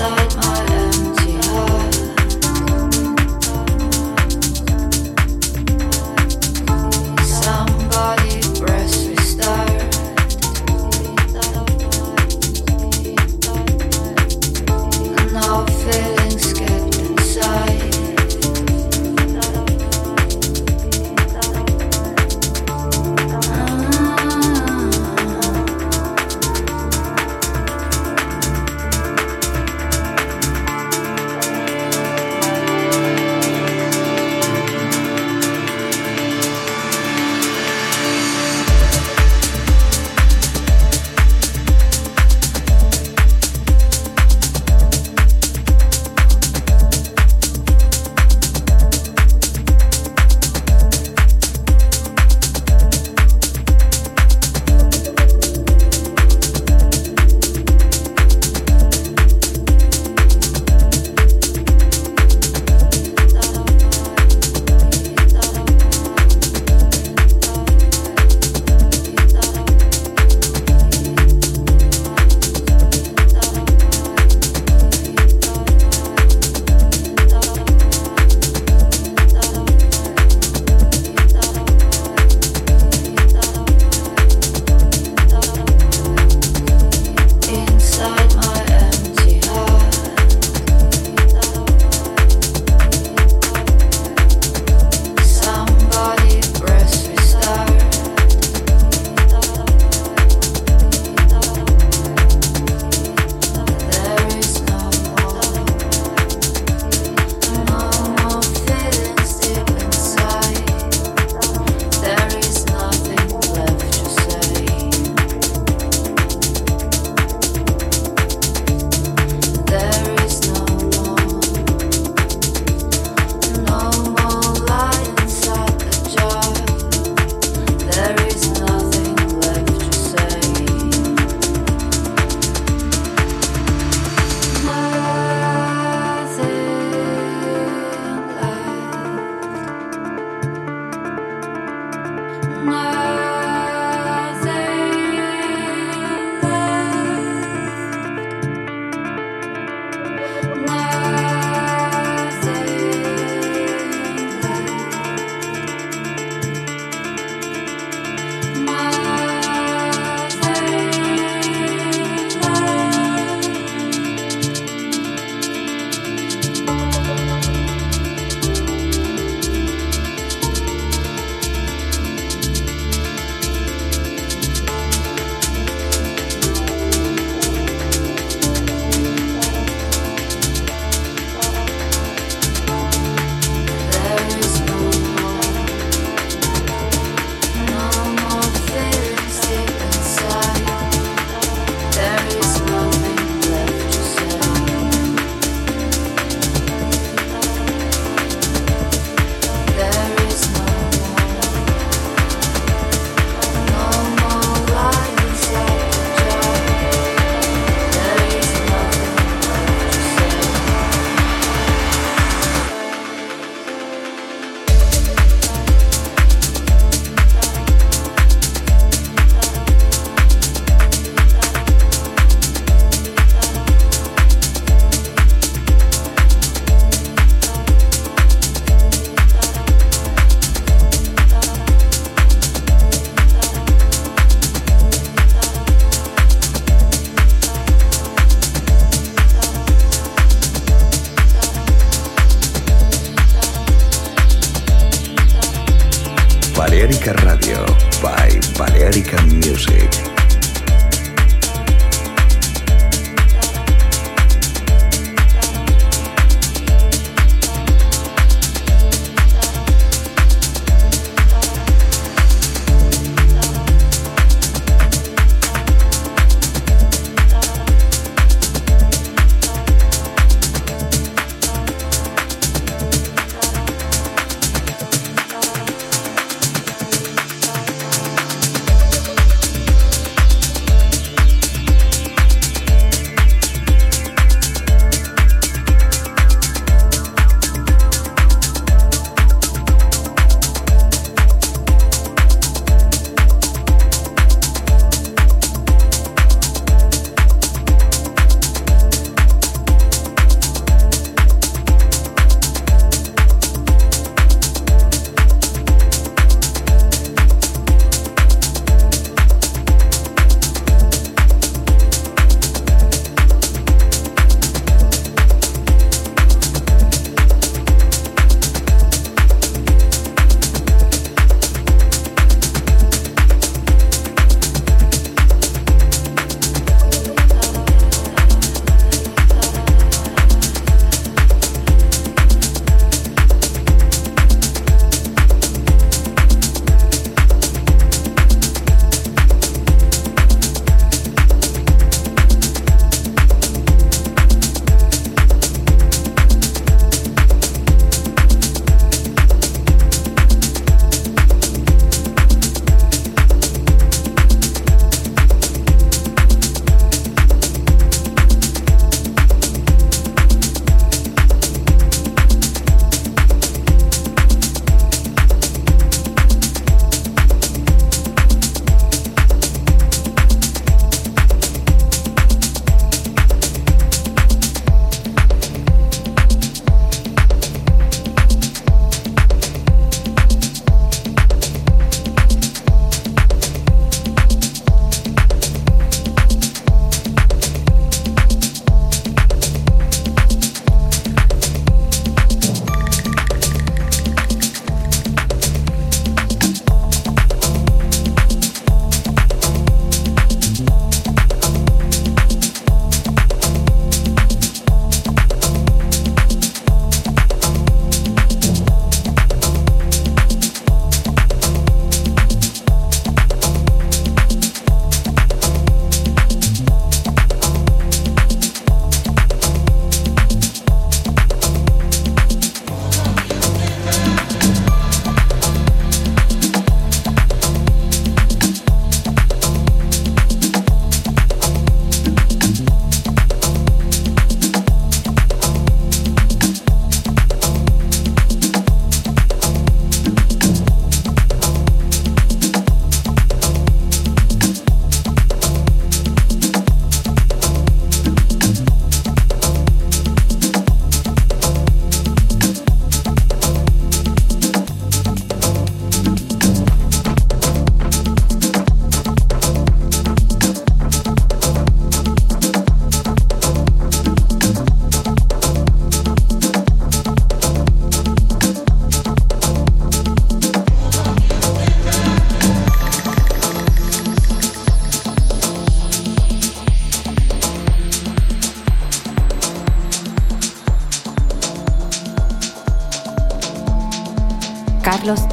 side.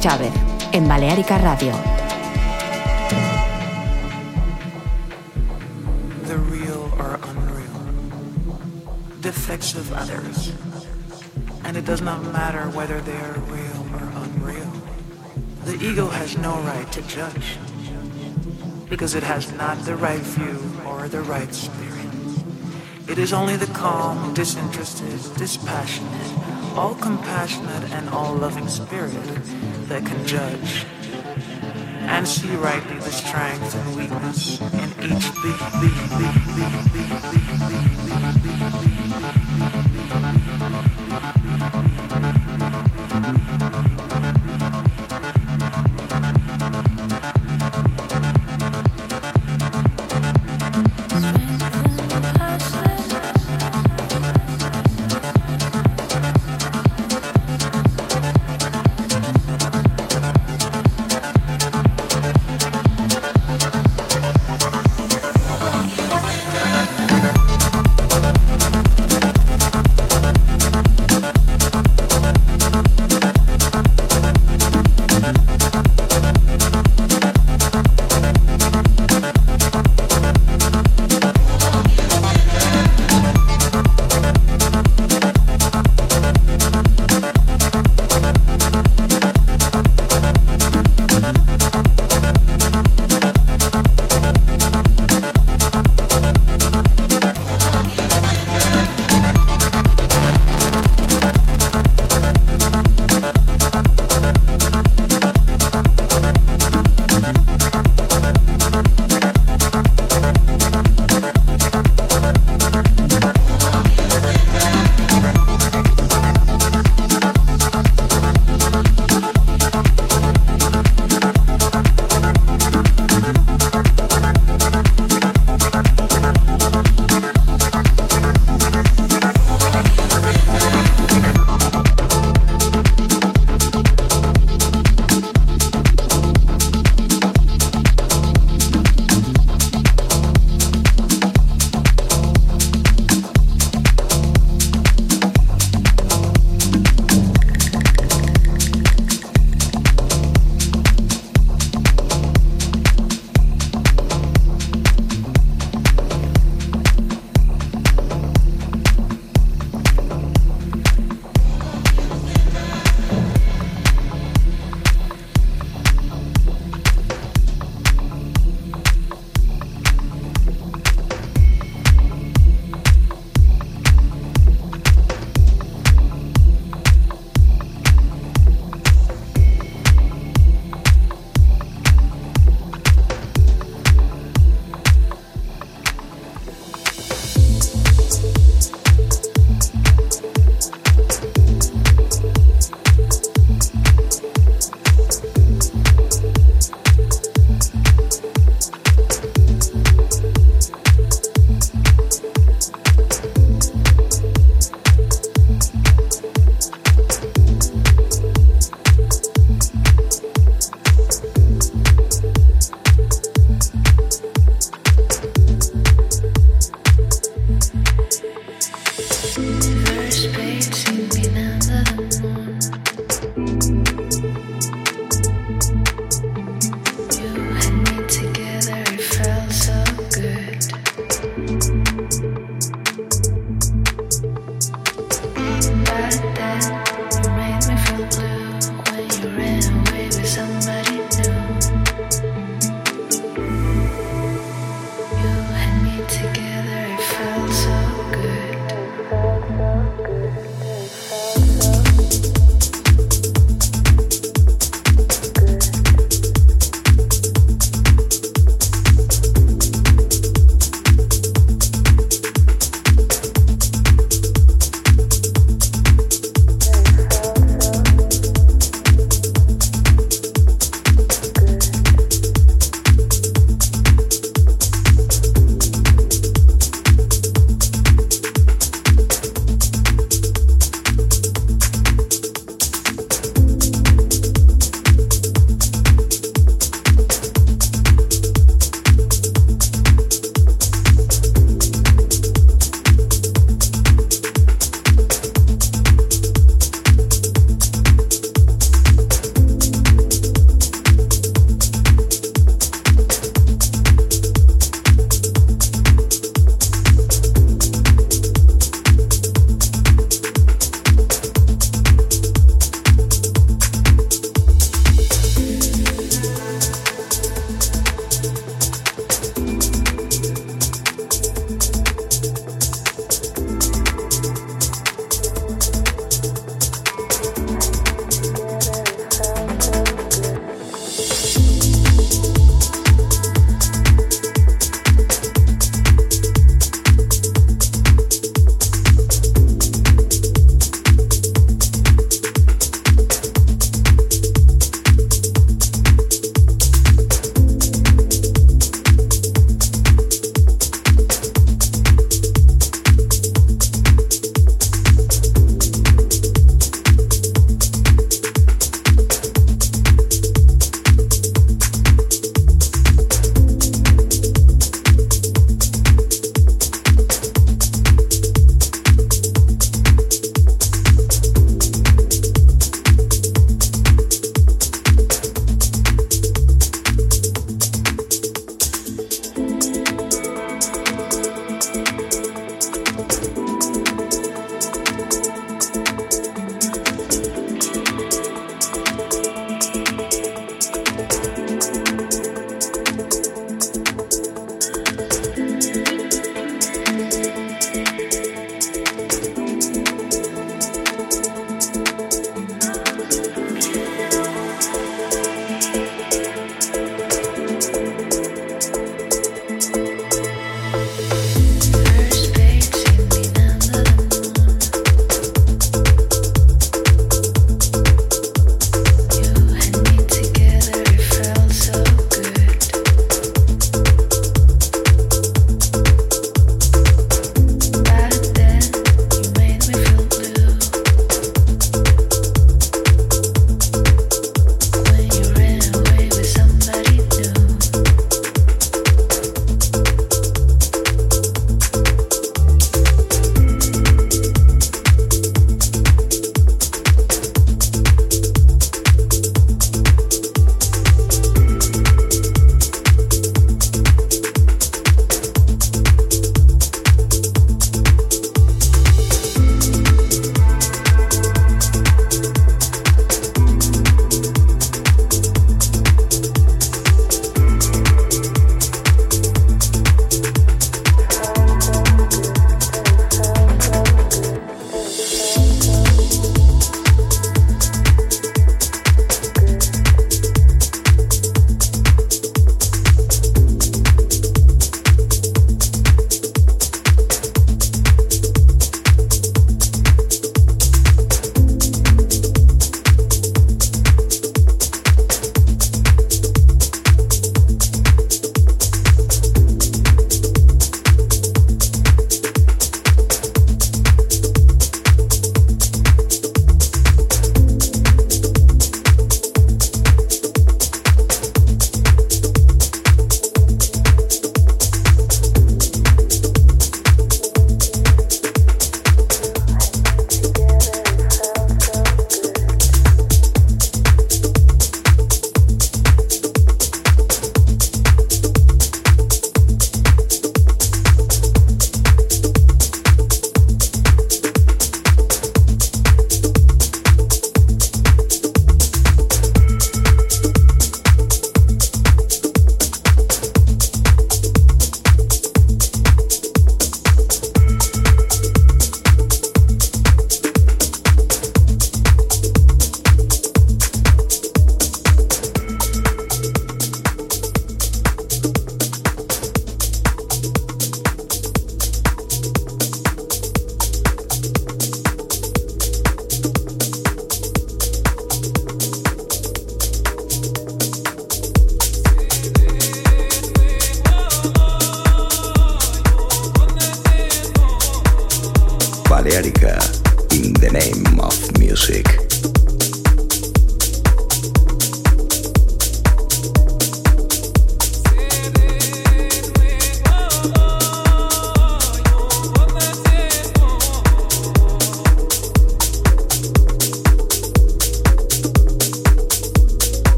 Chávez, en Balearica Radio. The real or unreal, the effects of others. And it does not matter whether they are real or unreal. The ego has no right to judge because it has not the right view or the right spirit. It is only the calm, disinterested, dispassionate, all compassionate and all loving spirit that can judge. And see rightly the strength and weakness in each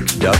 balearicamusic.com.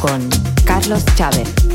con Carlos Chávez.